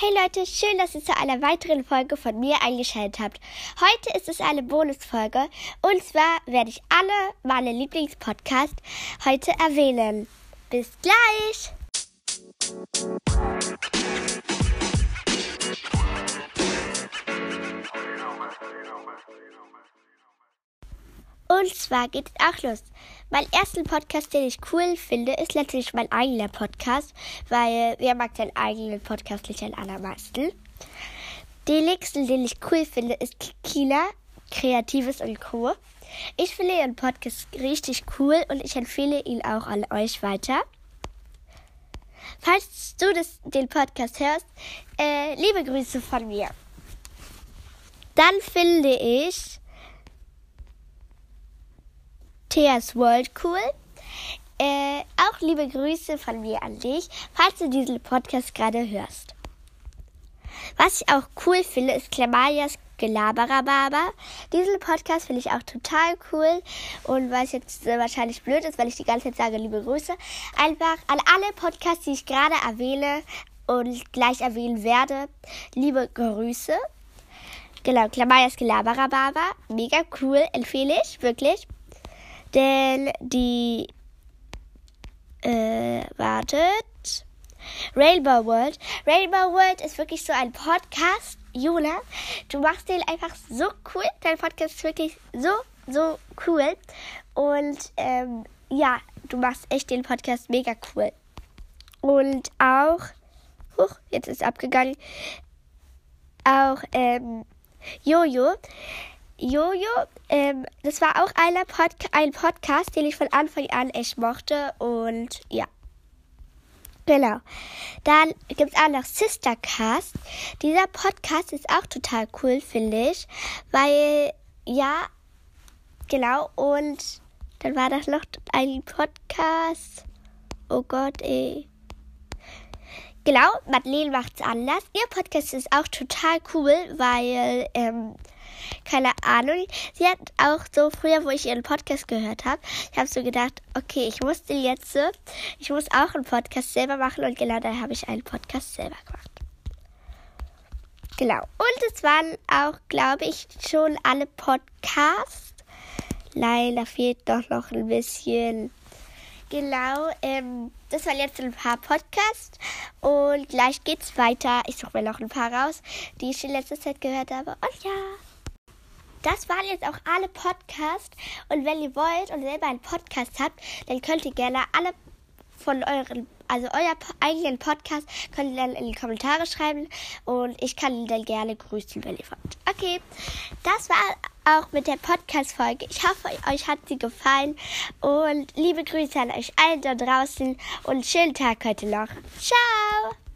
Hey Leute, schön, dass ihr zu einer weiteren Folge von mir eingeschaltet habt. Heute ist es eine Bonusfolge und zwar werde ich alle meine Lieblingspodcasts heute erwähnen. Bis gleich! Und zwar geht es auch los. Mein erster Podcast, den ich cool finde, ist letztlich mein eigener Podcast, weil wer mag seinen eigenen Podcast nicht am allermeisten? Den nächsten, den ich cool finde, ist Kila, Kreatives und Co. Ich finde ihren Podcast richtig cool und ich empfehle ihn auch an euch weiter. Falls du das, den Podcast hörst, äh, liebe Grüße von mir. Dann finde ich Theas World cool. Äh, auch liebe Grüße von mir an dich, falls du diesen Podcast gerade hörst. Was ich auch cool finde, ist Klamalias Gelaberababa. Diesen Podcast finde ich auch total cool. Und was jetzt wahrscheinlich blöd ist, weil ich die ganze Zeit sage, liebe Grüße, einfach an alle Podcasts, die ich gerade erwähne und gleich erwähnen werde, liebe Grüße. Genau, Klamalias Gelaberababa. Mega cool, empfehle ich, wirklich. Denn die, äh, wartet. Rainbow World. Rainbow World ist wirklich so ein Podcast. Juna, du machst den einfach so cool. Dein Podcast ist wirklich so, so cool. Und ähm, ja, du machst echt den Podcast mega cool. Und auch, huch, jetzt ist abgegangen, auch ähm, Jojo. Jojo, ähm, das war auch Pod ein Podcast, den ich von Anfang an echt mochte. Und ja. Genau. Dann gibt es auch noch Sistercast. Dieser Podcast ist auch total cool, finde ich. Weil, ja, genau. Und dann war das noch ein Podcast. Oh Gott, ey. Genau, Madeleine macht's anders. Ihr Podcast ist auch total cool, weil, ähm, keine Ahnung. Sie hat auch so früher, wo ich ihren Podcast gehört habe, ich habe so gedacht, okay, ich musste jetzt, ich muss auch einen Podcast selber machen und genau da habe ich einen Podcast selber gemacht. Genau. Und es waren auch, glaube ich, schon alle Podcasts. Leider fehlt doch noch ein bisschen. Genau, ähm, das waren jetzt ein paar Podcasts und gleich geht's weiter. Ich suche mir noch ein paar raus, die ich in letzter Zeit gehört habe. Und ja das waren jetzt auch alle Podcasts. Und wenn ihr wollt und selber einen Podcast habt, dann könnt ihr gerne alle von euren, also euer eigenen Podcast, könnt ihr dann in die Kommentare schreiben. Und ich kann ihn dann gerne grüßen, wenn ihr wollt. Okay, das war auch mit der Podcast-Folge. Ich hoffe, euch hat sie gefallen. Und liebe Grüße an euch allen da draußen. Und schönen Tag heute noch. Ciao!